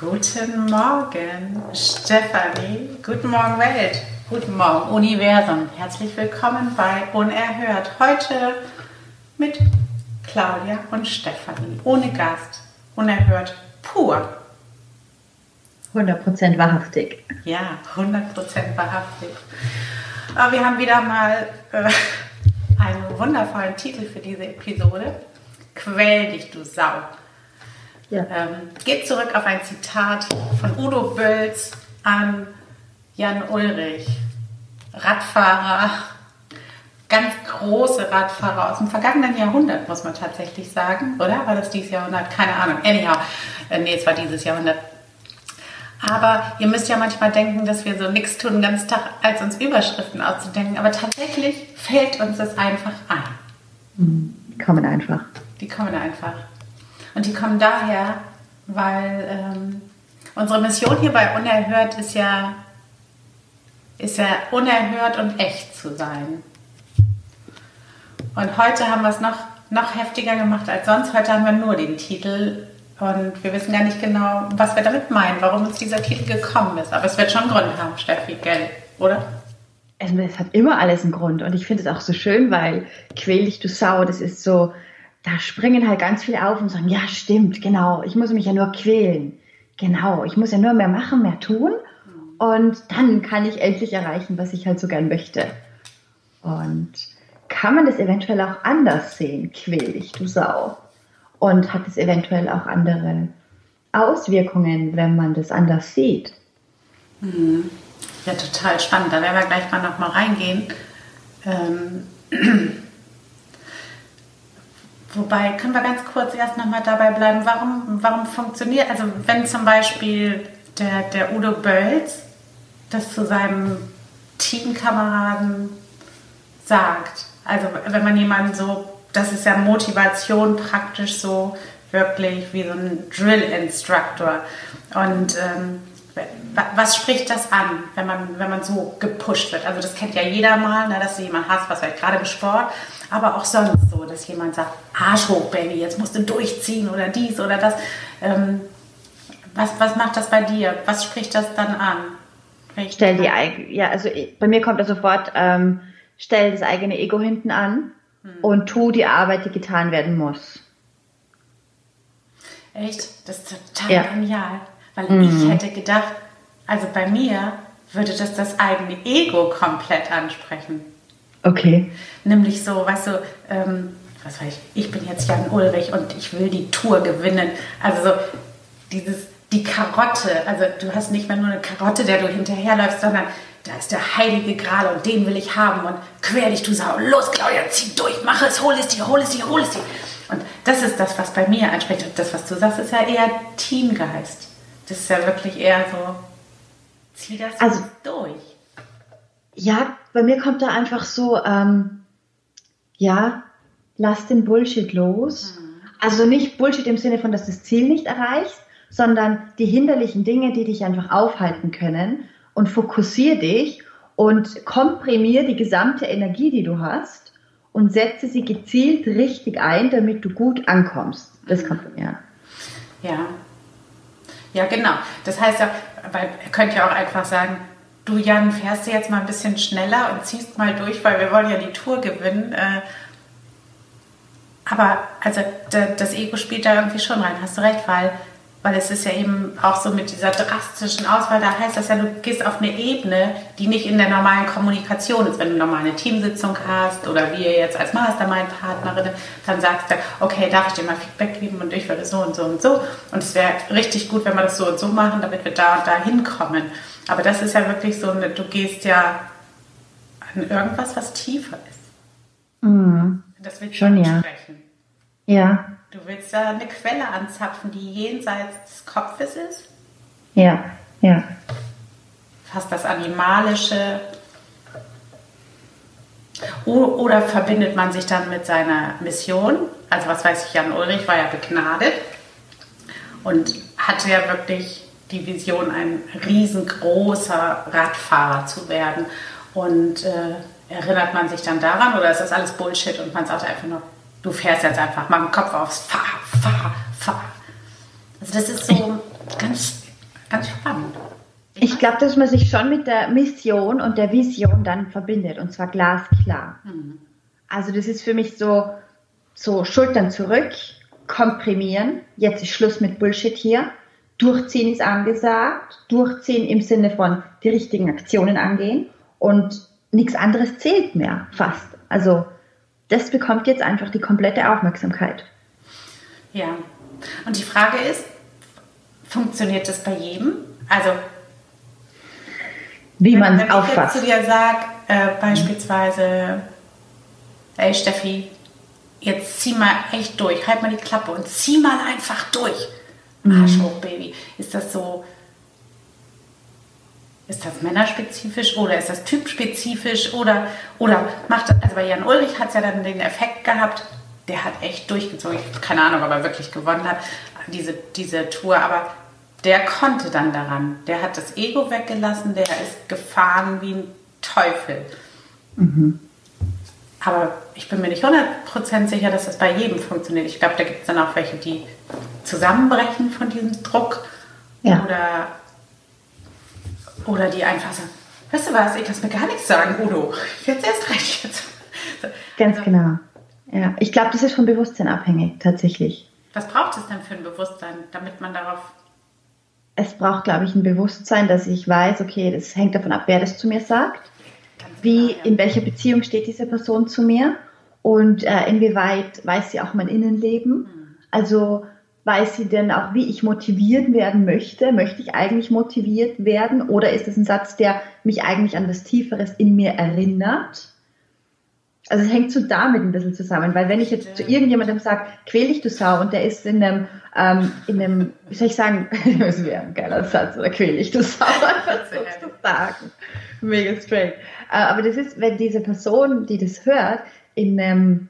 Guten Morgen, Stefanie. Guten Morgen, Welt. Guten Morgen, Universum. Herzlich willkommen bei Unerhört. Heute mit Claudia und Stefanie. Ohne Gast. Unerhört pur. 100% wahrhaftig. Ja, 100% wahrhaftig. Aber wir haben wieder mal äh, einen wundervollen Titel für diese Episode. Quäl dich, du Sau. Ja. Ähm, geht zurück auf ein Zitat von Udo Bölz an Jan Ulrich, Radfahrer, ganz große Radfahrer aus dem vergangenen Jahrhundert, muss man tatsächlich sagen, oder? War das dieses Jahrhundert? Keine Ahnung. Anyhow, äh, nee, es war dieses Jahrhundert. Aber ihr müsst ja manchmal denken, dass wir so nichts tun den ganzen Tag, als uns Überschriften auszudenken. Aber tatsächlich fällt uns das einfach ein. Die kommen einfach. Die kommen einfach. Und die kommen daher, weil ähm, unsere Mission hier bei Unerhört ist ja, ist ja unerhört und echt zu sein. Und heute haben wir es noch, noch heftiger gemacht als sonst. Heute haben wir nur den Titel und wir wissen gar nicht genau, was wir damit meinen, warum uns dieser Titel gekommen ist. Aber es wird schon Grund haben, Steffi, gell? Oder? Es, es hat immer alles einen Grund. Und ich finde es auch so schön, weil quäl dich, du Sau, das ist so, da springen halt ganz viele auf und sagen, ja, stimmt, genau, ich muss mich ja nur quälen. Genau, ich muss ja nur mehr machen, mehr tun und dann kann ich endlich erreichen, was ich halt so gern möchte. Und kann man das eventuell auch anders sehen, quäl dich, du Sau? Und hat es eventuell auch andere Auswirkungen, wenn man das anders sieht? Mhm. Ja, total spannend. Da werden wir gleich mal noch mal reingehen. Ähm Wobei, können wir ganz kurz erst nochmal dabei bleiben, warum, warum funktioniert, also wenn zum Beispiel der, der Udo Bölz das zu seinem Teamkameraden sagt, also wenn man jemanden so, das ist ja Motivation praktisch so wirklich wie so ein Drill-Instructor. Und ähm, was spricht das an, wenn man, wenn man so gepusht wird? Also das kennt ja jeder mal, ne, dass du jemanden hast, was vielleicht gerade im Sport, aber auch sonst so, dass jemand sagt, Arsch hoch, Baby, jetzt musst du durchziehen oder dies oder das. Ähm, was, was macht das bei dir? Was spricht das dann an? Stell die ja, also bei mir kommt da sofort, ähm, stell das eigene Ego hinten an hm. und tu die Arbeit, die getan werden muss. Echt? Das ist total ja. genial. Weil mhm. ich hätte gedacht, also bei mir würde das das eigene Ego komplett ansprechen. Okay. Nämlich so, weißt du, ähm, was weiß ich, ich bin jetzt Jan Ulrich und ich will die Tour gewinnen. Also so dieses, die Karotte, also du hast nicht mehr nur eine Karotte, der du hinterherläufst, sondern da ist der heilige Gral und den will ich haben und quer dich, du Sau. Los, Claudia, zieh durch, mach es, hol es dir, hol es dir, hol es dir. Und das ist das, was bei mir anspricht. Und das, was du sagst, ist ja eher Teamgeist. Das ist ja wirklich eher so, zieh das also, durch. Ja, bei mir kommt da einfach so, ähm, ja, lass den Bullshit los. Mhm. Also nicht Bullshit im Sinne von, dass du das Ziel nicht erreichst, sondern die hinderlichen Dinge, die dich einfach aufhalten können und fokussier dich und komprimier die gesamte Energie, die du hast und setze sie gezielt richtig ein, damit du gut ankommst. Das kommt von mir. Ja. Ja, genau. Das heißt ja, weil ihr könnt ja auch einfach sagen, du Jan, fährst du jetzt mal ein bisschen schneller und ziehst mal durch, weil wir wollen ja die Tour gewinnen. Äh, aber also das Ego spielt da irgendwie schon rein, hast du recht, weil, weil es ist ja eben auch so mit dieser drastischen Auswahl, da heißt das ja, du gehst auf eine Ebene, die nicht in der normalen Kommunikation ist. Wenn du nochmal eine Teamsitzung hast oder wir jetzt als Mastermind-Partnerin, dann sagst du, okay, darf ich dir mal Feedback geben und ich würde so und so und so. Und es wäre richtig gut, wenn wir das so und so machen, damit wir da und da hinkommen. Aber das ist ja wirklich so, du gehst ja an irgendwas, was tiefer ist. Mhm. Das willst du Schon, ansprechen. Ja. ja. Du willst da eine Quelle anzapfen, die jenseits des Kopfes ist? Ja, ja. fast das Animalische. Oder verbindet man sich dann mit seiner Mission? Also was weiß ich, Jan Ulrich war ja begnadet und hatte ja wirklich die Vision, ein riesengroßer Radfahrer zu werden. Und äh, erinnert man sich dann daran oder ist das alles Bullshit und man sagt einfach nur, du fährst jetzt einfach, mach den Kopf aufs, fahr, fahr, fahr. Also das ist so ganz, ganz spannend. Ich glaube, dass man sich schon mit der Mission und der Vision dann verbindet und zwar glasklar. Mhm. Also das ist für mich so, so Schultern zurück, komprimieren, jetzt ist Schluss mit Bullshit hier, durchziehen ist angesagt, durchziehen im Sinne von die richtigen Aktionen angehen und nichts anderes zählt mehr fast. Also das bekommt jetzt einfach die komplette Aufmerksamkeit. Ja, und die Frage ist, funktioniert das bei jedem? Also wie man es aufasst. Wenn ich jetzt zu dir sage, äh, beispielsweise, hey Steffi, jetzt zieh mal echt durch, halt mal die Klappe und zieh mal einfach durch. Arsch mhm. hoch, Baby. Ist das so ist das männerspezifisch oder ist das typspezifisch oder, oder macht das, also bei Jan Ulrich hat es ja dann den Effekt gehabt, der hat echt durchgezogen. Ich keine Ahnung, ob er wirklich gewonnen hat, diese, diese Tour, aber der konnte dann daran. Der hat das Ego weggelassen, der ist gefahren wie ein Teufel. Mhm. Aber ich bin mir nicht 100% sicher, dass das bei jedem funktioniert. Ich glaube, da gibt es dann auch welche, die zusammenbrechen von diesem Druck. Ja. Oder oder die einfach sagen, weißt du was, ich kann mir gar nichts sagen, Udo. Jetzt erst recht jetzt. Ganz genau. Ja, ich glaube, das ist vom Bewusstsein abhängig, tatsächlich. Was braucht es denn für ein Bewusstsein, damit man darauf. Es braucht, glaube ich, ein Bewusstsein, dass ich weiß, okay, das hängt davon ab, wer das zu mir sagt, wie, genau, ja. in welcher Beziehung steht diese Person zu mir und äh, inwieweit weiß sie auch mein Innenleben. Mhm. Also Weiß sie denn auch, wie ich motiviert werden möchte? Möchte ich eigentlich motiviert werden? Oder ist es ein Satz, der mich eigentlich an was Tieferes in mir erinnert? Also es hängt so damit ein bisschen zusammen, weil wenn ich jetzt zu irgendjemandem sage, quäl dich du Sau und der ist in einem, ähm, in einem, wie soll ich sagen, das wäre ein geiler Satz, oder quäl dich du Sau, einfach so zu sagen. Mega straight. Äh, aber das ist, wenn diese Person, die das hört, in einem,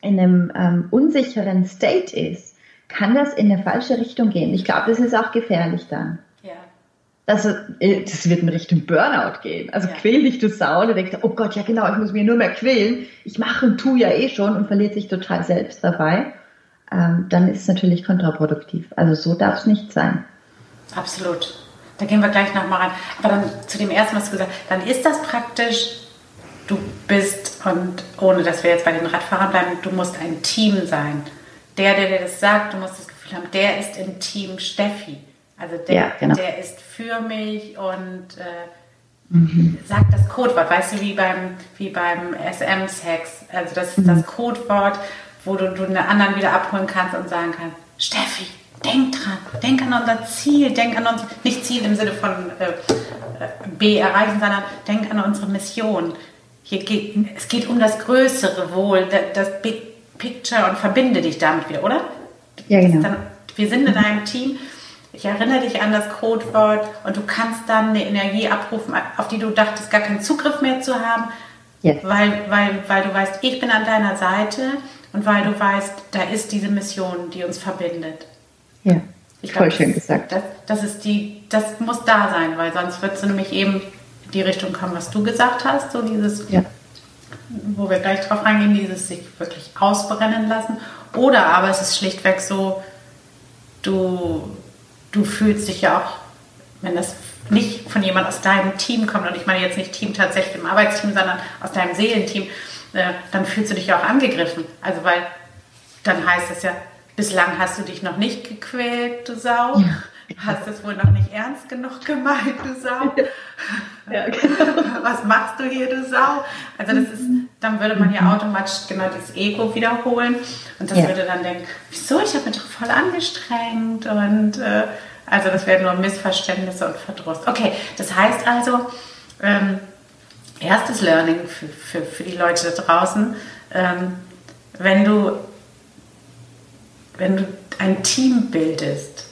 in einem ähm, unsicheren State ist, kann das in eine falsche Richtung gehen. Ich glaube, das ist auch gefährlich dann. Ja. Also, das wird in Richtung Burnout gehen. Also ja. quäl dich du Sau, und denkst, oh Gott, ja genau, ich muss mir nur mehr quälen. Ich mache und tu ja eh schon und verliert sich total selbst dabei. Ähm, dann ist es natürlich kontraproduktiv. Also so darf es nicht sein. Absolut. Da gehen wir gleich nochmal ran. Aber dann zu dem ersten, was du gesagt hast, dann ist das praktisch, du bist, und ohne dass wir jetzt bei den Radfahrern bleiben, du musst ein Team sein der, der dir das sagt, du musst das Gefühl haben, der ist im Team Steffi. Also der, ja, genau. der ist für mich und äh, mhm. sagt das Codewort, weißt du, wie beim, wie beim SM-Sex. Also das ist mhm. das Codewort, wo du, du einen anderen wieder abholen kannst und sagen kannst, Steffi, denk dran, denk an unser Ziel, denk an uns, nicht Ziel im Sinne von äh, äh B erreichen, sondern denk an unsere Mission. Hier geht, es geht um das größere Wohl, das, das Picture und verbinde dich damit wieder, oder? Ja, genau. Dann, wir sind in einem Team. Ich erinnere dich an das Codewort und du kannst dann eine Energie abrufen, auf die du dachtest, gar keinen Zugriff mehr zu haben, yes. weil, weil, weil du weißt, ich bin an deiner Seite und weil du weißt, da ist diese Mission, die uns verbindet. Ja, ich voll glaub, schön das, gesagt. Das, das, ist die, das muss da sein, weil sonst wird es nämlich eben die Richtung kommen, was du gesagt hast, so dieses ja wo wir gleich drauf eingehen, dieses sich wirklich ausbrennen lassen. Oder aber es ist schlichtweg so, du, du fühlst dich ja auch, wenn das nicht von jemand aus deinem Team kommt, und ich meine jetzt nicht Team tatsächlich im Arbeitsteam, sondern aus deinem Seelenteam, äh, dann fühlst du dich ja auch angegriffen. Also weil dann heißt es ja, bislang hast du dich noch nicht gequält, du Sau. Ja. Hast es wohl noch nicht ernst genug gemeint, du Sau. Ja, genau. Was machst du hier, du Sau? Also das ist, dann würde man ja mhm. automatisch genau das Ego wiederholen und das ja. würde dann denken, wieso, ich habe mich doch voll angestrengt und äh, also das wären nur Missverständnisse und Verdruss. Okay, das heißt also, ähm, erstes Learning für, für, für die Leute da draußen, ähm, wenn du wenn du ein Team bildest,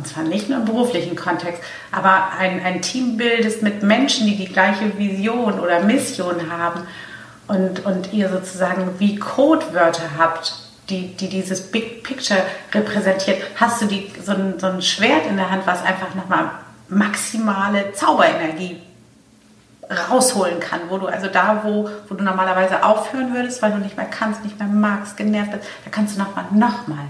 und zwar nicht nur im beruflichen Kontext, aber ein, ein Team bildest mit Menschen, die die gleiche Vision oder Mission haben und, und ihr sozusagen wie Codewörter habt, die, die dieses Big Picture repräsentiert, hast du die, so, ein, so ein Schwert in der Hand, was einfach nochmal maximale Zauberenergie rausholen kann, wo du also da, wo, wo du normalerweise aufhören würdest, weil du nicht mehr kannst, nicht mehr magst, genervt bist, da kannst du nochmal, nochmal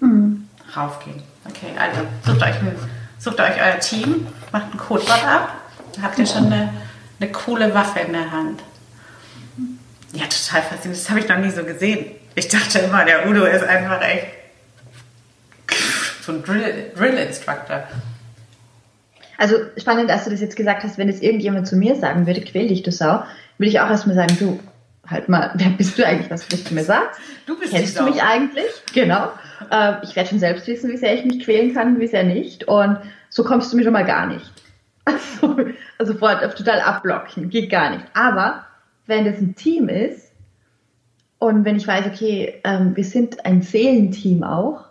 mhm. raufgehen. Okay, also sucht euch, ein, sucht euch euer Team, macht ein Codewort ab, habt ihr schon eine, eine coole Waffe in der Hand. Ja, total faszinierend. Das habe ich noch nie so gesehen. Ich dachte immer, der Udo ist einfach echt so ein Drill-Instructor. Drill also spannend, dass du das jetzt gesagt hast, wenn es irgendjemand zu mir sagen würde, quäl dich, du Sau, würde ich auch erstmal sagen, du, halt mal, wer bist du eigentlich, was du mir sagst? Du bist Kennst du mich eigentlich? Genau. Äh, ich werde schon selbst wissen, wie sehr ich mich quälen kann, wie sehr nicht. Und so kommst du mir schon mal gar nicht. Also, also sofort auf total abblocken, geht gar nicht. Aber wenn das ein Team ist und wenn ich weiß, okay, ähm, wir sind ein Seelenteam auch,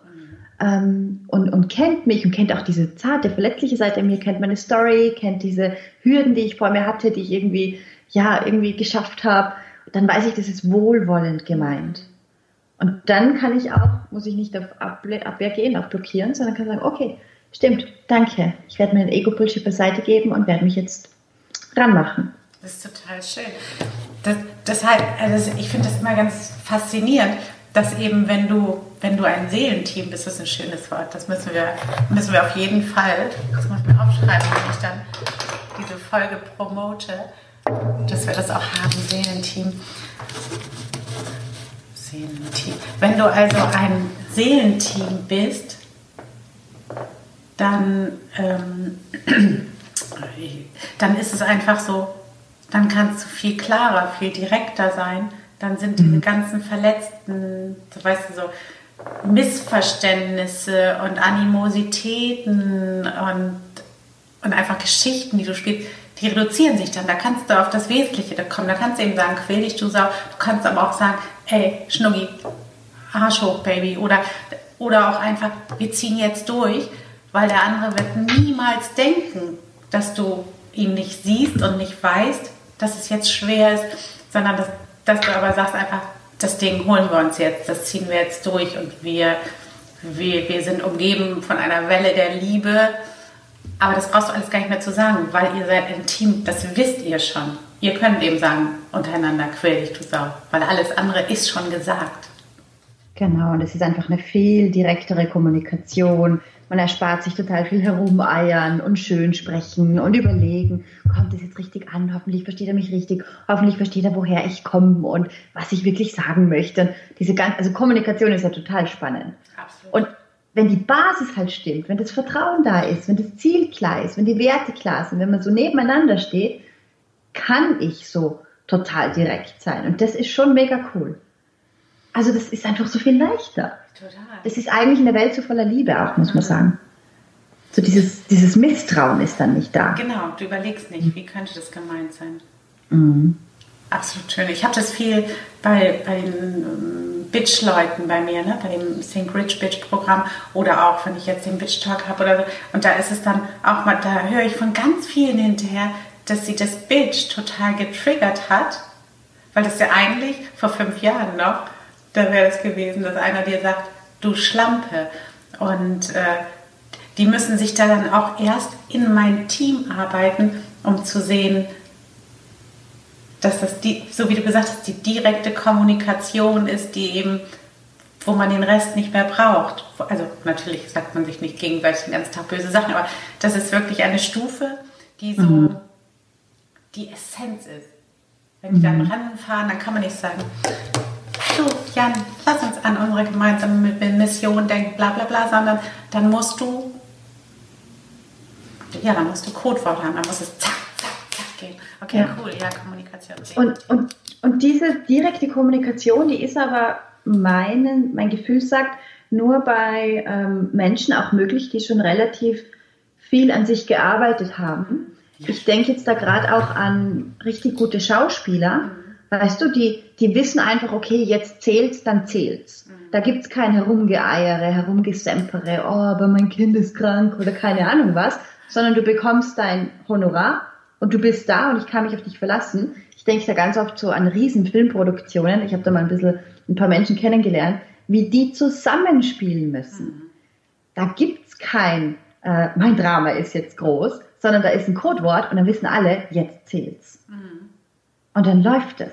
ähm, und, und kennt mich und kennt auch diese zarte, verletzliche Seite in mir, kennt meine Story, kennt diese Hürden, die ich vor mir hatte, die ich irgendwie, ja, irgendwie geschafft habe, dann weiß ich, das ist wohlwollend gemeint. Und dann kann ich auch, muss ich nicht auf Abwehr gehen, auf blockieren, sondern kann sagen, okay, stimmt, danke. Ich werde meinen Ego-Bullshit beiseite geben und werde mich jetzt ranmachen. Das ist total schön. Das, deshalb, also ich finde das immer ganz faszinierend, dass eben, wenn du, wenn du ein Seelenteam bist, das ist ein schönes Wort, das müssen wir, müssen wir auf jeden Fall, das muss ich mir aufschreiben, wenn ich dann diese Folge promote, dass wir das auch haben, Seelenteam. Seelenteam. Wenn du also ein Seelenteam bist, dann, ähm, dann ist es einfach so, dann kannst du viel klarer, viel direkter sein dann sind diese mhm. ganzen verletzten, so weißt du, so Missverständnisse und Animositäten und, und einfach Geschichten, die du spielst, die reduzieren sich dann. Da kannst du auf das Wesentliche kommen. Da kannst du eben sagen, quäl dich, du Sau. Du kannst aber auch sagen, ey, Schnuggi, Arsch hoch, Baby. Oder, oder auch einfach, wir ziehen jetzt durch, weil der andere wird niemals denken, dass du ihn nicht siehst und nicht weißt, dass es jetzt schwer ist, sondern dass dass du aber sagst einfach, das Ding holen wir uns jetzt, das ziehen wir jetzt durch und wir, wir, wir sind umgeben von einer Welle der Liebe. Aber das brauchst du alles gar nicht mehr zu sagen, weil ihr seid ein Team, das wisst ihr schon. Ihr könnt eben sagen, untereinander quäl dich, du Sau, weil alles andere ist schon gesagt. Genau, und es ist einfach eine viel direktere Kommunikation. Man erspart sich total viel herumeiern und schön sprechen und überlegen, kommt das jetzt richtig an? Hoffentlich versteht er mich richtig. Hoffentlich versteht er, woher ich komme und was ich wirklich sagen möchte. diese ganze, also Kommunikation ist ja total spannend. Absolut. Und wenn die Basis halt stimmt, wenn das Vertrauen da ist, wenn das Ziel klar ist, wenn die Werte klar sind, wenn man so nebeneinander steht, kann ich so total direkt sein. Und das ist schon mega cool. Also das ist einfach so viel leichter. Total. Das ist eigentlich in der Welt so voller Liebe auch, muss man sagen. So dieses, dieses Misstrauen ist dann nicht da. Genau, du überlegst nicht, wie könnte das gemeint sein. Mhm. Absolut schön. Ich habe das viel bei, bei den ähm, Bitch-Leuten bei mir, ne? bei dem Think Rich Bitch-Programm oder auch, wenn ich jetzt den Bitch-Talk habe oder so. Und da ist es dann auch mal, da höre ich von ganz vielen hinterher, dass sie das Bitch total getriggert hat, weil das ja eigentlich vor fünf Jahren noch da wäre es gewesen, dass einer dir sagt, du Schlampe. Und äh, die müssen sich da dann auch erst in mein Team arbeiten, um zu sehen, dass das, die, so wie du gesagt hast, die direkte Kommunikation ist, die eben, wo man den Rest nicht mehr braucht. Also natürlich sagt man sich nicht gegenseitig den ganzen Tag böse Sachen, aber das ist wirklich eine Stufe, die so mhm. die Essenz ist. Wenn die dann mhm. ranfahren, dann kann man nicht sagen, du, Jan, lass uns an unsere gemeinsame Mission denken, bla bla bla, sondern dann musst du, ja, dann musst du Codewort haben, dann muss es zack, gehen. Okay, ja. cool, ja, Kommunikation. Und, und, und diese direkte Kommunikation, die ist aber meinen, mein Gefühl sagt, nur bei ähm, Menschen auch möglich, die schon relativ viel an sich gearbeitet haben. Ich denke jetzt da gerade auch an richtig gute Schauspieler. Mhm Weißt du, die, die wissen einfach, okay, jetzt zählt's, dann zählt's. Mhm. Da gibt's kein Herumgeeiere, Herumgesempere, oh, aber mein Kind ist krank oder keine Ahnung was, sondern du bekommst dein Honorar und du bist da und ich kann mich auf dich verlassen. Ich denke da ganz oft so an riesen Filmproduktionen. Ich habe da mal ein bisschen ein paar Menschen kennengelernt, wie die zusammenspielen müssen. Mhm. Da gibt's kein, äh, mein Drama ist jetzt groß, sondern da ist ein Codewort und dann wissen alle, jetzt zählt's. Mhm. Und dann läuft es.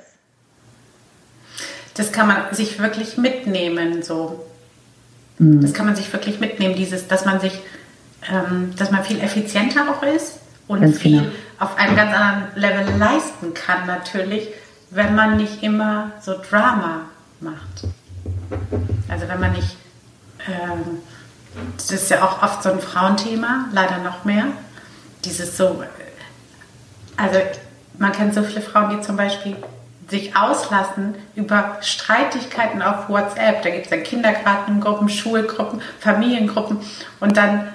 Das kann man sich wirklich mitnehmen, so. Mhm. Das kann man sich wirklich mitnehmen, dieses, dass man sich, ähm, dass man viel effizienter auch ist und ganz viel genau. Auf einem ganz anderen Level leisten kann, natürlich, wenn man nicht immer so Drama macht. Also wenn man nicht, ähm, das ist ja auch oft so ein Frauenthema, leider noch mehr, dieses so, also man kennt so viele Frauen, die zum Beispiel sich auslassen über Streitigkeiten auf WhatsApp. Da gibt es dann Kindergartengruppen, Schulgruppen, Familiengruppen und dann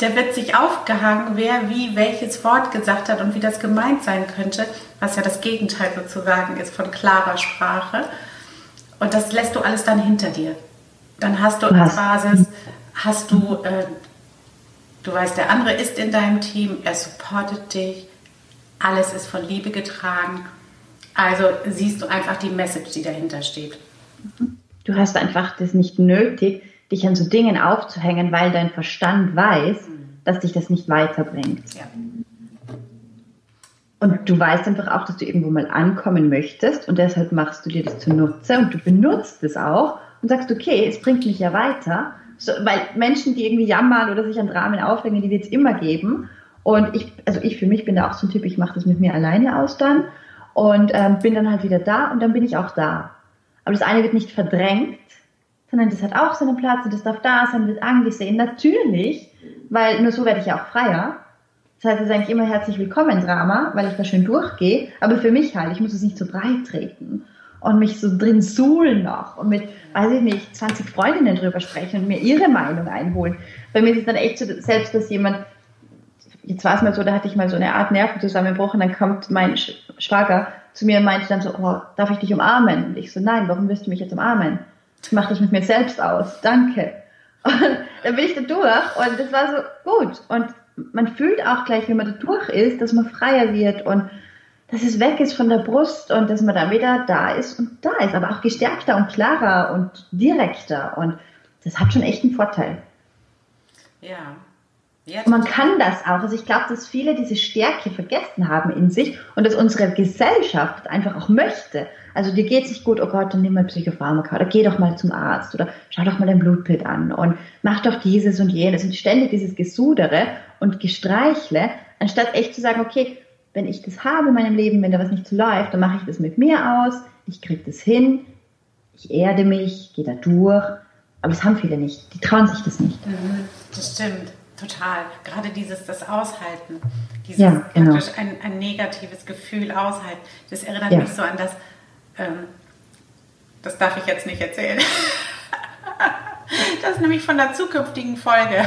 der wird sich aufgehangen, wer wie welches Wort gesagt hat und wie das gemeint sein könnte, was ja das Gegenteil sozusagen ist von klarer Sprache. Und das lässt du alles dann hinter dir. Dann hast du als Basis, hast du, äh, du weißt, der andere ist in deinem Team, er supportet dich, alles ist von Liebe getragen. Also siehst du einfach die Message, die dahinter steht. Du hast einfach das nicht nötig, dich an so Dingen aufzuhängen, weil dein Verstand weiß, mhm. dass dich das nicht weiterbringt. Ja. Und du weißt einfach auch, dass du irgendwo mal ankommen möchtest und deshalb machst du dir das zunutze und du benutzt es auch und sagst, okay, es bringt mich ja weiter. So, weil Menschen, die irgendwie jammern oder sich an Dramen aufhängen, die wird es immer geben. Und ich, also ich für mich bin da auch so ein Typ, ich mache das mit mir alleine aus dann und ähm, bin dann halt wieder da und dann bin ich auch da. Aber das eine wird nicht verdrängt, sondern das hat auch seinen Platz und das darf da sein, wird angesehen. Natürlich, weil nur so werde ich ja auch freier. Das heißt, es ist eigentlich immer herzlich willkommen Drama, weil ich da schön durchgehe. Aber für mich halt, ich muss es nicht so breit treten und mich so drin suhlen noch und mit, weiß ich nicht, 20 Freundinnen drüber sprechen und mir ihre Meinung einholen. Bei mir ist es dann echt so, selbst dass jemand, jetzt war es mal so, da hatte ich mal so eine Art Nervenzusammenbruch und dann kommt mein Schwager zu mir und meinte dann so, oh, darf ich dich umarmen? Und ich so, nein, warum wirst du mich jetzt umarmen? Ich mache das mit mir selbst aus, danke. Und dann bin ich da durch und das war so gut. Und man fühlt auch gleich, wenn man da durch ist, dass man freier wird und dass es weg ist von der Brust und dass man dann wieder da ist und da ist, aber auch gestärkter und klarer und direkter. Und das hat schon echt einen Vorteil. Ja. Ja man kann das auch. Also ich glaube, dass viele diese Stärke vergessen haben in sich und dass unsere Gesellschaft einfach auch möchte. Also dir geht es nicht gut, oh Gott, dann nimm mal Psychopharmaka oder geh doch mal zum Arzt oder schau doch mal dein Blutbild an und mach doch dieses und jenes und ständig dieses Gesudere und Gestreichle, anstatt echt zu sagen, okay, wenn ich das habe in meinem Leben, wenn da was nicht so läuft, dann mache ich das mit mir aus, ich kriege das hin, ich erde mich, gehe da durch. Aber das haben viele nicht. Die trauen sich das nicht. Mhm, das stimmt, total. Gerade dieses, das Aushalten, dieses ja, genau. praktisch ein, ein negatives Gefühl aushalten. Das erinnert ja. mich so an das, ähm, das darf ich jetzt nicht erzählen. das ist nämlich von der zukünftigen Folge,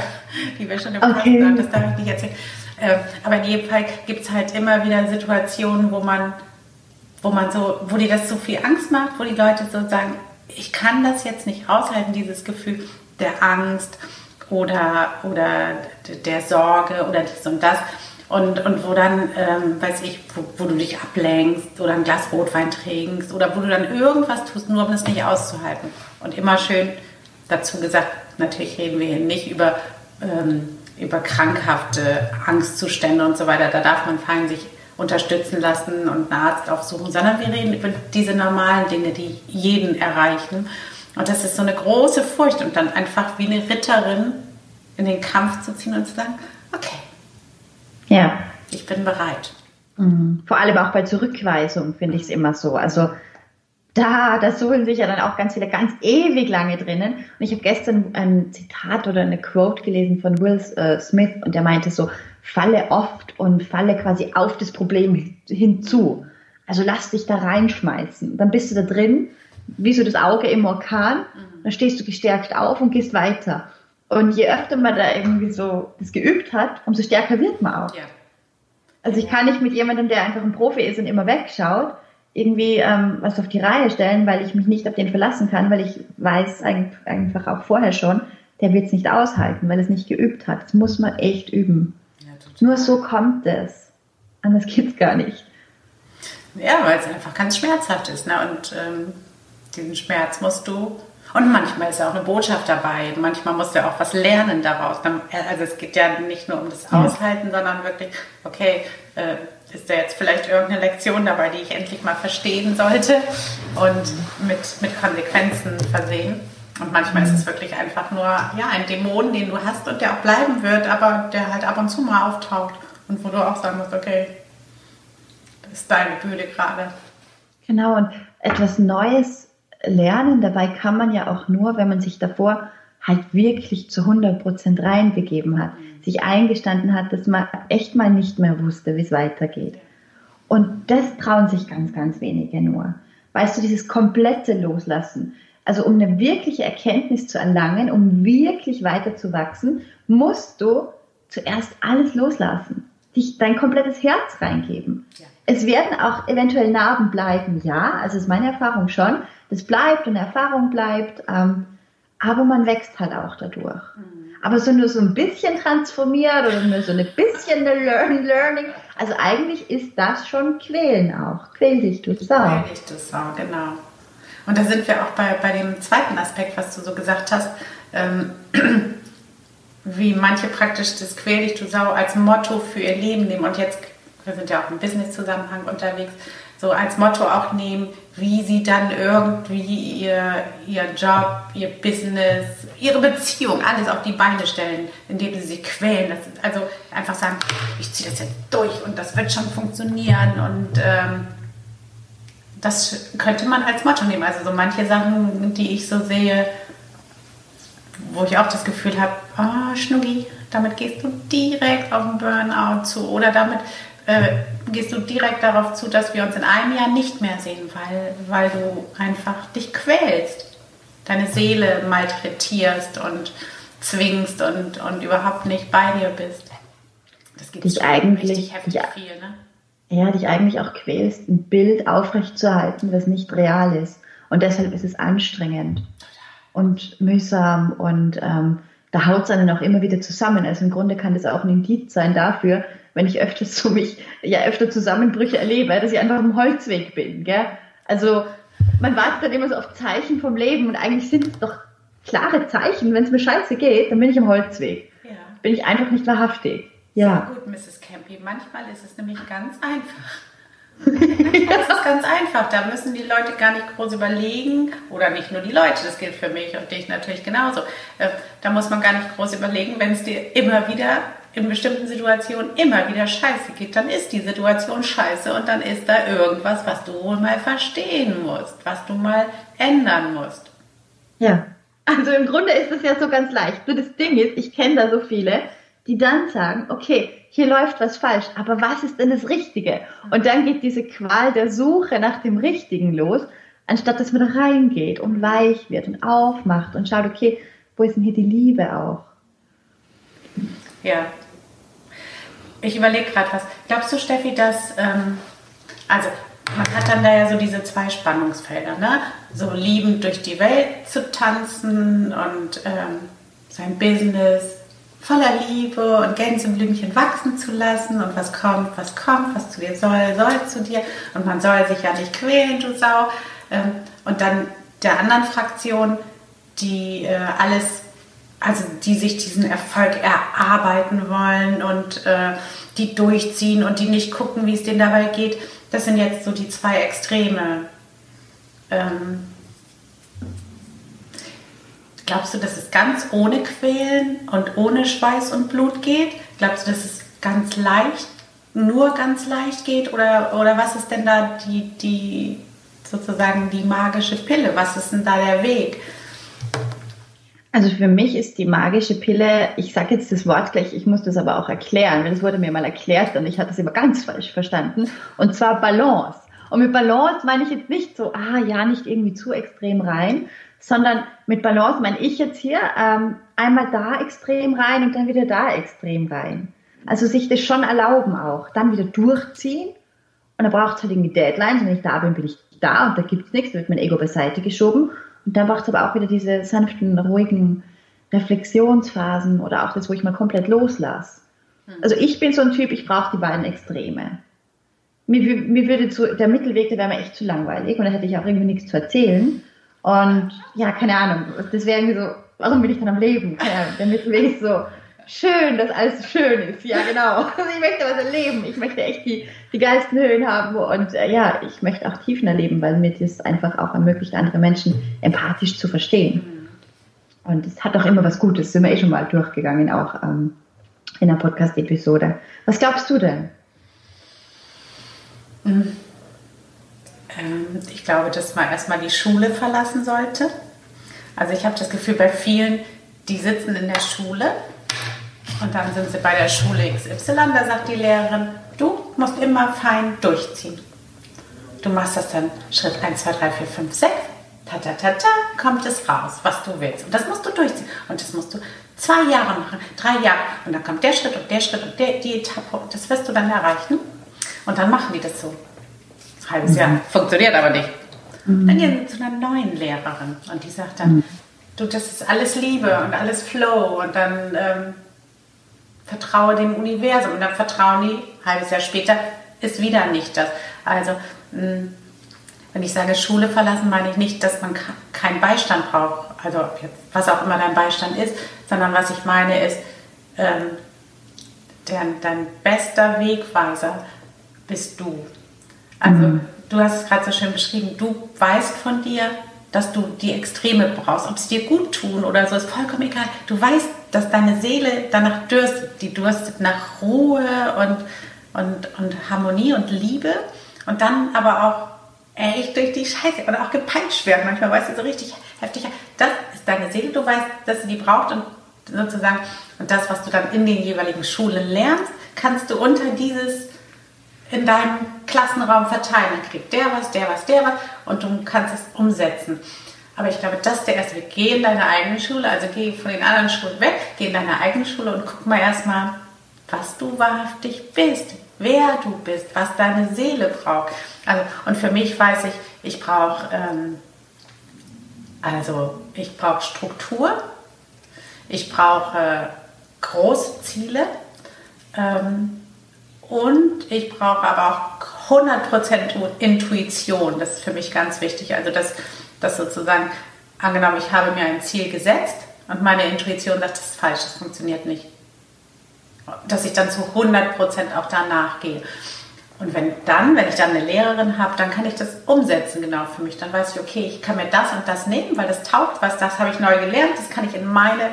die wir schon im okay. haben. Das darf ich nicht erzählen. Ähm, aber in jedem Fall gibt es halt immer wieder Situationen, wo man, wo man so, wo dir das so viel Angst macht, wo die Leute so sagen, ich kann das jetzt nicht aushalten, dieses Gefühl der Angst oder, oder der Sorge oder dies und das. Und, und wo dann, ähm, weiß ich, wo, wo, du dich ablenkst oder ein Glas Rotwein trinkst oder wo du dann irgendwas tust, nur um das nicht auszuhalten. Und immer schön dazu gesagt, natürlich reden wir hier nicht über ähm, über krankhafte Angstzustände und so weiter. Da darf man fein sich unterstützen lassen und einen Arzt aufsuchen, sondern wir reden über diese normalen Dinge, die jeden erreichen. Und das ist so eine große Furcht und dann einfach wie eine Ritterin in den Kampf zu ziehen und zu sagen, okay, ja. ich bin bereit. Mhm. Vor allem auch bei Zurückweisung finde ich es immer so. Also da, da suchen sich ja dann auch ganz viele ganz ewig lange drinnen. Und ich habe gestern ein Zitat oder eine Quote gelesen von Will äh, Smith und der meinte so, falle oft und falle quasi auf das Problem hinzu. Also lass dich da reinschmeißen. Dann bist du da drin, wie so das Auge im Orkan. Mhm. Dann stehst du gestärkt auf und gehst weiter. Und je öfter man da irgendwie so das geübt hat, umso stärker wird man auch. Ja. Also ich kann nicht mit jemandem, der einfach ein Profi ist und immer wegschaut, irgendwie ähm, was auf die Reihe stellen, weil ich mich nicht auf den verlassen kann, weil ich weiß einfach auch vorher schon, der wird es nicht aushalten, weil es nicht geübt hat. Das muss man echt üben. Ja, Nur so kommt es. Anders geht es gar nicht. Ja, weil es einfach ganz schmerzhaft ist. Ne? Und ähm, diesen Schmerz musst du. Und manchmal ist ja auch eine Botschaft dabei. Manchmal musst du auch was lernen daraus. Also es geht ja nicht nur um das Aushalten, ja. sondern wirklich, okay, äh, ist da jetzt vielleicht irgendeine Lektion dabei, die ich endlich mal verstehen sollte und mit, mit Konsequenzen versehen. Und manchmal ist es wirklich einfach nur ja, ein Dämon, den du hast und der auch bleiben wird, aber der halt ab und zu mal auftaucht und wo du auch sagen musst, okay, das ist deine Bühne gerade. Genau, und etwas Neues lernen, dabei kann man ja auch nur, wenn man sich davor halt wirklich zu 100 Prozent reinbegeben hat, mhm. sich eingestanden hat, dass man echt mal nicht mehr wusste, wie es weitergeht. Und das trauen sich ganz, ganz wenige nur. Weißt du, dieses komplette Loslassen. Also um eine wirkliche Erkenntnis zu erlangen, um wirklich weiter zu wachsen, musst du zuerst alles loslassen. Dich dein komplettes Herz reingeben. Ja. Es werden auch eventuell Narben bleiben, ja, also ist meine Erfahrung schon. Das bleibt und Erfahrung bleibt. Ähm, aber man wächst halt auch dadurch. Mhm. Aber so nur so ein bisschen transformiert oder nur so ein bisschen eine Learn Learning. Also eigentlich ist das schon Quälen auch. Quäl dich, du Sau. Quäl dich, du Sau, genau. Und da sind wir auch bei, bei dem zweiten Aspekt, was du so gesagt hast, ähm, wie manche praktisch das Quäl dich, du Sau als Motto für ihr Leben nehmen. Und jetzt, wir sind ja auch im Business-Zusammenhang unterwegs, so als Motto auch nehmen, wie sie dann irgendwie ihr, ihr Job, ihr Business, ihre Beziehung, alles auf die Beine stellen, indem sie sich quälen. Also einfach sagen, ich ziehe das jetzt durch und das wird schon funktionieren und ähm, das könnte man als Motto nehmen. Also so manche Sachen, die ich so sehe, wo ich auch das Gefühl habe, oh, Schnuggi, damit gehst du direkt auf den Burnout zu oder damit äh, gehst du direkt darauf zu, dass wir uns in einem Jahr nicht mehr sehen, weil, weil du einfach dich quälst, deine Seele malträtierst und zwingst und, und überhaupt nicht bei dir bist. Das geht dich eigentlich, richtig heftig ja, viel, ne? Ja, dich eigentlich auch quälst, ein Bild aufrechtzuerhalten, was nicht real ist. Und deshalb ist es anstrengend und mühsam und ähm, da haut es einen auch immer wieder zusammen. Also im Grunde kann das auch ein Indiz sein dafür, wenn ich öfters so mich, ja öfter Zusammenbrüche erlebe, dass ich einfach im Holzweg bin, gell? Also man wartet dann immer so auf Zeichen vom Leben und eigentlich sind es doch klare Zeichen. Wenn es mir scheiße geht, dann bin ich im Holzweg. Ja. Bin ich einfach nicht wahrhaftig. Ja. Sehr gut, Mrs. Campy. Manchmal ist es nämlich ganz einfach. Manchmal ist ganz einfach. Da müssen die Leute gar nicht groß überlegen. Oder nicht nur die Leute, das gilt für mich und dich natürlich genauso. Äh, da muss man gar nicht groß überlegen, wenn es dir immer wieder in bestimmten Situationen immer wieder scheiße geht, dann ist die Situation scheiße und dann ist da irgendwas, was du wohl mal verstehen musst, was du mal ändern musst. Ja, also im Grunde ist es ja so ganz leicht. Nur das Ding ist, ich kenne da so viele, die dann sagen, okay, hier läuft was falsch, aber was ist denn das Richtige? Und dann geht diese Qual der Suche nach dem Richtigen los, anstatt dass man da reingeht und weich wird und aufmacht und schaut, okay, wo ist denn hier die Liebe auch? Ja. Ich überlege gerade was. Glaubst du, Steffi, dass, ähm, also man hat dann da ja so diese zwei Spannungsfelder, ne? So liebend durch die Welt zu tanzen und ähm, sein Business voller Liebe und Gänseblümchen wachsen zu lassen und was kommt, was kommt, was zu dir soll, soll zu dir und man soll sich ja nicht quälen, du Sau. Ähm, und dann der anderen Fraktion, die äh, alles also die sich diesen Erfolg erarbeiten wollen und äh, die durchziehen und die nicht gucken, wie es denen dabei geht. Das sind jetzt so die zwei Extreme. Ähm, glaubst du, dass es ganz ohne Quälen und ohne Schweiß und Blut geht? Glaubst du, dass es ganz leicht, nur ganz leicht geht? Oder, oder was ist denn da die, die sozusagen die magische Pille? Was ist denn da der Weg? Also für mich ist die magische Pille, ich sage jetzt das Wort gleich, ich muss das aber auch erklären, weil es wurde mir mal erklärt und ich hatte es immer ganz falsch verstanden. Und zwar Balance. Und mit Balance meine ich jetzt nicht so, ah ja, nicht irgendwie zu extrem rein, sondern mit Balance meine ich jetzt hier ähm, einmal da extrem rein und dann wieder da extrem rein. Also sich das schon erlauben auch, dann wieder durchziehen Und da braucht es halt irgendwie Deadlines. Wenn ich da bin, bin ich da und da gibt es nichts, da wird mein Ego beiseite geschoben. Und dann braucht es aber auch wieder diese sanften, ruhigen Reflexionsphasen oder auch das, wo ich mal komplett loslasse. Hm. Also ich bin so ein Typ, ich brauche die beiden Extreme. Mir, mir würde zu, der Mittelweg, der wäre mir echt zu langweilig und da hätte ich auch irgendwie nichts zu erzählen. Und ja, keine Ahnung, das wäre irgendwie so, warum bin ich dann am Leben? Der Mittelweg ist so, schön, dass alles schön ist. Ja, genau. Also ich möchte was erleben. Ich möchte echt die, die geilsten Höhen haben und äh, ja, ich möchte auch Tiefen erleben, weil mir das einfach auch ermöglicht, andere Menschen empathisch zu verstehen. Und es hat auch immer was Gutes, sind wir eh schon mal durchgegangen, auch ähm, in der Podcast-Episode. Was glaubst du denn? Mhm. Ich glaube, dass man erstmal die Schule verlassen sollte. Also ich habe das Gefühl, bei vielen, die sitzen in der Schule und dann sind sie bei der Schule XY, da sagt die Lehrerin, du musst immer fein durchziehen. Du machst das dann Schritt 1, 2, 3, 4, 5, 6, ta ta ta ta, kommt es raus, was du willst. Und das musst du durchziehen. Und das musst du zwei Jahre machen, drei Jahre. Und dann kommt der Schritt und der Schritt und der, die Etappe. Und das wirst du dann erreichen. Und dann machen die das so. Ein halbes mhm. Jahr. Funktioniert aber nicht. Mhm. Dann gehen sie zu einer neuen Lehrerin. Und die sagt dann, mhm. du, das ist alles Liebe und alles Flow. Und dann ähm, vertraue dem Universum. Und dann vertrauen die, ein halbes Jahr später, ist wieder nicht das. Also, hm, wenn ich sage Schule verlassen, meine ich nicht, dass man keinen Beistand braucht. Also, was auch immer dein Beistand ist, sondern was ich meine ist, ähm, dein, dein bester Wegweiser bist du. Also, mhm. du hast es gerade so schön beschrieben, du weißt von dir, dass du die Extreme brauchst. Ob es dir gut tun oder so, ist vollkommen egal. Du weißt, dass deine Seele danach dürstet. Die dürstet nach Ruhe und, und, und Harmonie und Liebe. Und dann aber auch echt durch die Scheiße oder auch gepeitscht werden. Manchmal weißt du so richtig heftig. Das ist deine Seele. Du weißt, dass sie die braucht und sozusagen, und das, was du dann in den jeweiligen Schulen lernst, kannst du unter dieses in deinem Klassenraum verteilen. Dann kriegt der was, der was, der was und du kannst es umsetzen. Aber ich glaube, das ist der erste Weg. Geh in deine eigene Schule, also geh von den anderen Schulen weg, geh in deine eigene Schule und guck mal erstmal, was du wahrhaftig bist, wer du bist, was deine Seele braucht. Also, und für mich weiß ich, ich brauche ähm, also ich Struktur, ich brauche große Ziele, ähm, und ich brauche aber auch 100% Intuition. Das ist für mich ganz wichtig. Also, dass, dass sozusagen, angenommen, ich habe mir ein Ziel gesetzt und meine Intuition sagt, das ist falsch, das funktioniert nicht. Dass ich dann zu 100% auch danach gehe. Und wenn dann, wenn ich dann eine Lehrerin habe, dann kann ich das umsetzen genau für mich. Dann weiß ich, okay, ich kann mir das und das nehmen, weil das taugt was, das habe ich neu gelernt, das kann ich in meine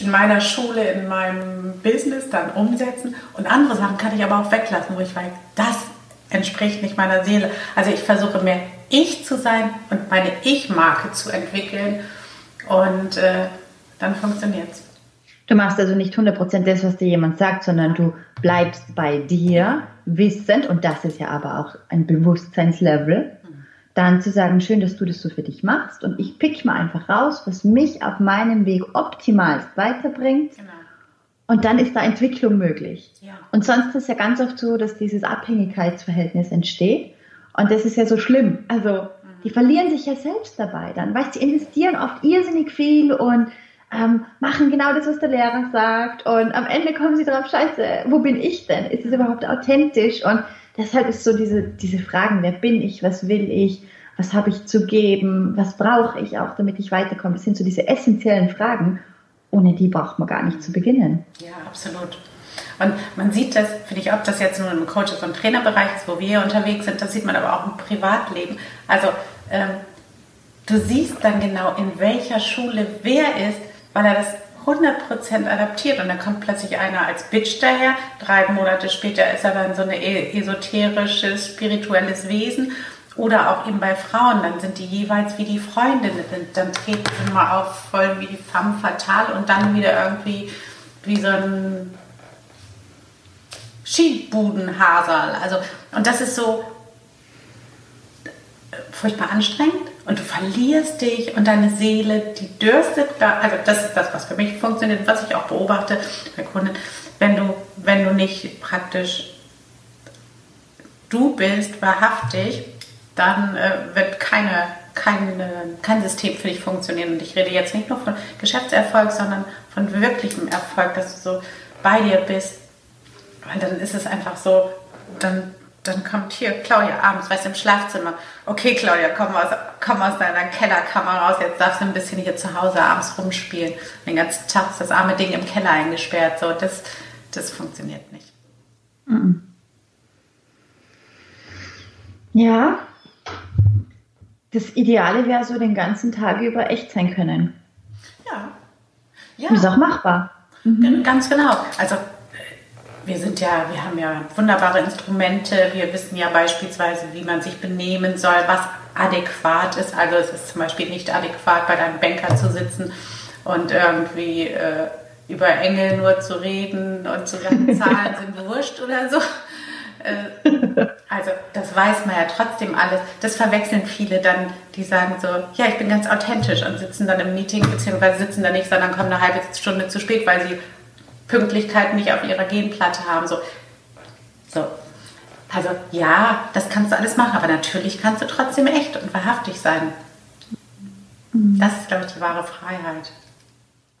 in meiner Schule, in meinem Business dann umsetzen. Und andere Sachen kann ich aber auch weglassen, wo ich weiß, das entspricht nicht meiner Seele. Also ich versuche mehr ich zu sein und meine Ich-Marke zu entwickeln. Und äh, dann funktioniert es. Du machst also nicht 100% das, was dir jemand sagt, sondern du bleibst bei dir, wissend, und das ist ja aber auch ein Bewusstseinslevel, dann zu sagen, schön, dass du das so für dich machst und ich pick mal einfach raus, was mich auf meinem Weg optimalst weiterbringt. Genau. Und dann ist da Entwicklung möglich. Ja. Und sonst ist es ja ganz oft so, dass dieses Abhängigkeitsverhältnis entsteht. Und das ist ja so schlimm. Also, mhm. die verlieren sich ja selbst dabei dann. Weißt, die investieren oft irrsinnig viel und ähm, machen genau das, was der Lehrer sagt. Und am Ende kommen sie drauf, scheiße, wo bin ich denn? Ist es überhaupt authentisch? Und deshalb ist so diese, diese Fragen, wer bin ich, was will ich, was habe ich zu geben, was brauche ich auch, damit ich weiterkomme. Das sind so diese essentiellen Fragen, ohne die braucht man gar nicht zu beginnen. Ja, absolut. Und man sieht das, finde ich, ob das jetzt nur im Coaches- und Trainerbereich ist, wo wir unterwegs sind, das sieht man aber auch im Privatleben. Also ähm, du siehst dann genau, in welcher Schule wer ist, weil er das 100% adaptiert und dann kommt plötzlich einer als Bitch daher. Drei Monate später ist er dann so ein e-, esoterisches, spirituelles Wesen. Oder auch eben bei Frauen, dann sind die jeweils wie die Freundinnen, dann treten sie mal auf voll wie die femme fatale und dann wieder irgendwie wie so ein Skibudenhaserl. Also, und das ist so furchtbar anstrengend und du verlierst dich und deine Seele, die dürstet. Also das ist das, was für mich funktioniert, was ich auch beobachte bei Kunden, wenn du, wenn du nicht praktisch du bist, wahrhaftig, dann äh, wird keine, kein, kein System für dich funktionieren. Und ich rede jetzt nicht nur von Geschäftserfolg, sondern von wirklichem Erfolg, dass du so bei dir bist. Weil dann ist es einfach so, dann, dann kommt hier Claudia abends, weißt du, im Schlafzimmer. Okay, Claudia, komm aus, komm aus deiner Kellerkammer raus. Jetzt darfst du ein bisschen hier zu Hause abends rumspielen. Den ganzen Tag ist das arme Ding im Keller eingesperrt. So, das, das funktioniert nicht. Ja, das Ideale wäre so den ganzen Tag über echt sein können. Ja. ja. Ist auch machbar. Mhm. Ganz genau. Also wir sind ja, wir haben ja wunderbare Instrumente. Wir wissen ja beispielsweise, wie man sich benehmen soll, was adäquat ist. Also es ist zum Beispiel nicht adäquat, bei deinem Banker zu sitzen und irgendwie äh, über Engel nur zu reden und zu sagen, Zahlen sind wurscht oder so. Äh, also das weiß man ja trotzdem alles. Das verwechseln viele dann, die sagen so, ja, ich bin ganz authentisch und sitzen dann im Meeting, beziehungsweise sitzen da nicht, sondern kommen eine halbe Stunde zu spät, weil sie Pünktlichkeit nicht auf ihrer Genplatte haben. So. so. Also ja, das kannst du alles machen, aber natürlich kannst du trotzdem echt und wahrhaftig sein. Mhm. Das ist, glaube ich, die wahre Freiheit.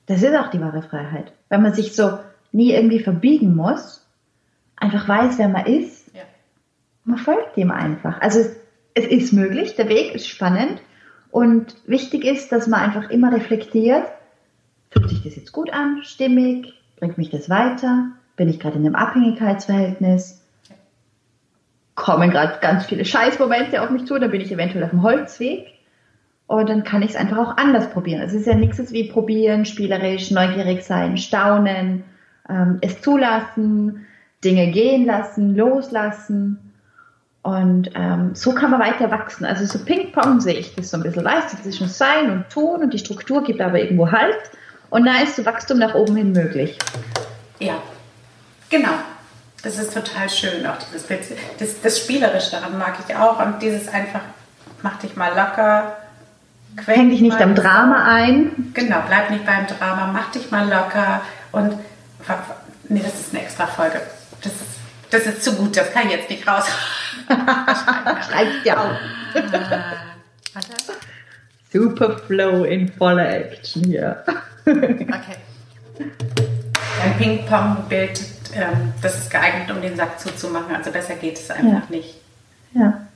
Das ist auch die wahre Freiheit. Wenn man sich so nie irgendwie verbiegen muss, einfach weiß, wer man ist, ja. man folgt dem einfach. Also es, es ist möglich, der Weg ist spannend und wichtig ist, dass man einfach immer reflektiert, fühlt sich das jetzt gut an, stimmig, bringt mich das weiter, bin ich gerade in einem Abhängigkeitsverhältnis, kommen gerade ganz viele Scheißmomente auf mich zu, dann bin ich eventuell auf dem Holzweg und dann kann ich es einfach auch anders probieren. Es ist ja nichts wie probieren, spielerisch, neugierig sein, staunen, ähm, es zulassen, Dinge gehen lassen, loslassen. Und ähm, so kann man weiter wachsen. Also so Ping-Pong sehe ich das so ein bisschen, weißt du, zwischen Sein und Tun und die Struktur gibt aber irgendwo Halt. Und da ist so Wachstum nach oben hin möglich. Ja, genau. Das ist total schön. Auch das, das, das Spielerische daran mag ich auch. Und dieses einfach, mach dich mal locker. Häng dich nicht am Drama ein. Genau, bleib nicht beim Drama, mach dich mal locker. Und, nee, das ist eine extra Folge. Das ist, das ist zu gut, das kann ich jetzt nicht raus. Schreib dir auf. Ah, Super Flow in voller Action hier. okay. Ein Ping-Pong-Bild, ähm, das ist geeignet, um den Sack zuzumachen. Also besser geht es einfach ja. nicht. Ja.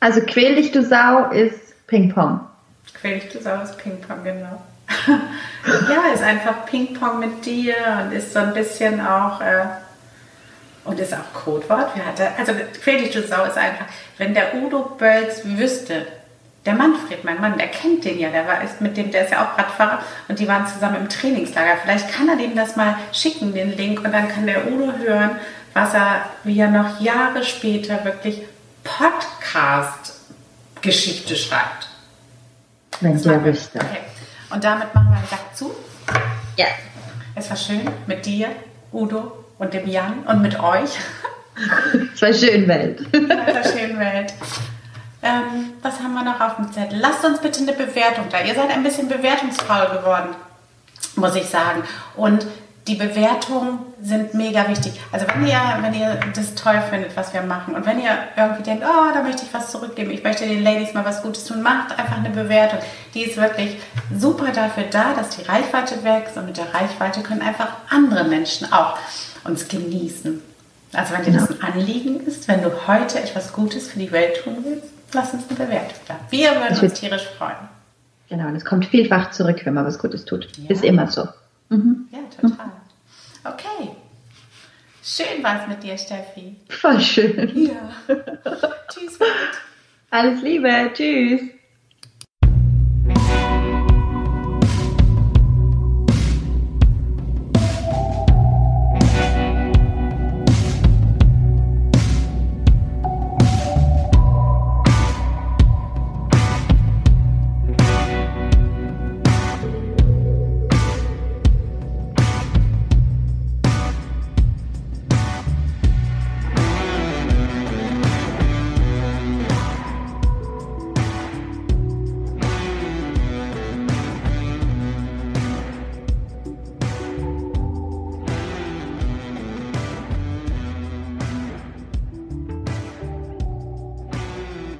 Also quäl dich, du Sau, ist Ping-Pong. Quäl dich, du Sau, ist Ping-Pong, genau. ja, ist einfach Ping-Pong mit dir und ist so ein bisschen auch. Äh, und ist auch Codewort. also quäl dich, du Sau ist einfach, wenn der Udo Bölz wüsste, der Manfred, mein Mann, der kennt den ja, der war ist mit dem, der ist ja auch Radfahrer und die waren zusammen im Trainingslager. Vielleicht kann er dem das mal schicken, den Link, und dann kann der Udo hören, was er, wie er noch Jahre später wirklich Podcast-Geschichte schreibt. Wenn der wüsste. Okay. Und damit machen wir den Sack zu. Ja. Es war schön mit dir, Udo und dem Jan und mit euch. Es war schön Welt. Es war schön Welt. Ähm, was haben wir noch auf dem Zettel? Lasst uns bitte eine Bewertung da. Ihr seid ein bisschen bewertungsfaul geworden, muss ich sagen. Und die Bewertungen sind mega wichtig. Also wenn ihr, wenn ihr das toll findet, was wir machen und wenn ihr irgendwie denkt, oh, da möchte ich was zurückgeben, ich möchte den Ladies mal was Gutes tun, macht einfach eine Bewertung. Die ist wirklich super dafür da, dass die Reichweite wächst und mit der Reichweite können einfach andere Menschen auch uns genießen. Also wenn dir das ein Anliegen ist, wenn du heute etwas Gutes für die Welt tun willst, lass uns eine Bewertung da. Wir würden uns tierisch freuen. Genau, und es kommt vielfach zurück, wenn man was Gutes tut. Ja. Ist immer so. Mhm. Ja, total. Okay. Schön war es mit dir, Steffi. Voll schön. Ja. Tschüss, Welt. Alles Liebe. Tschüss.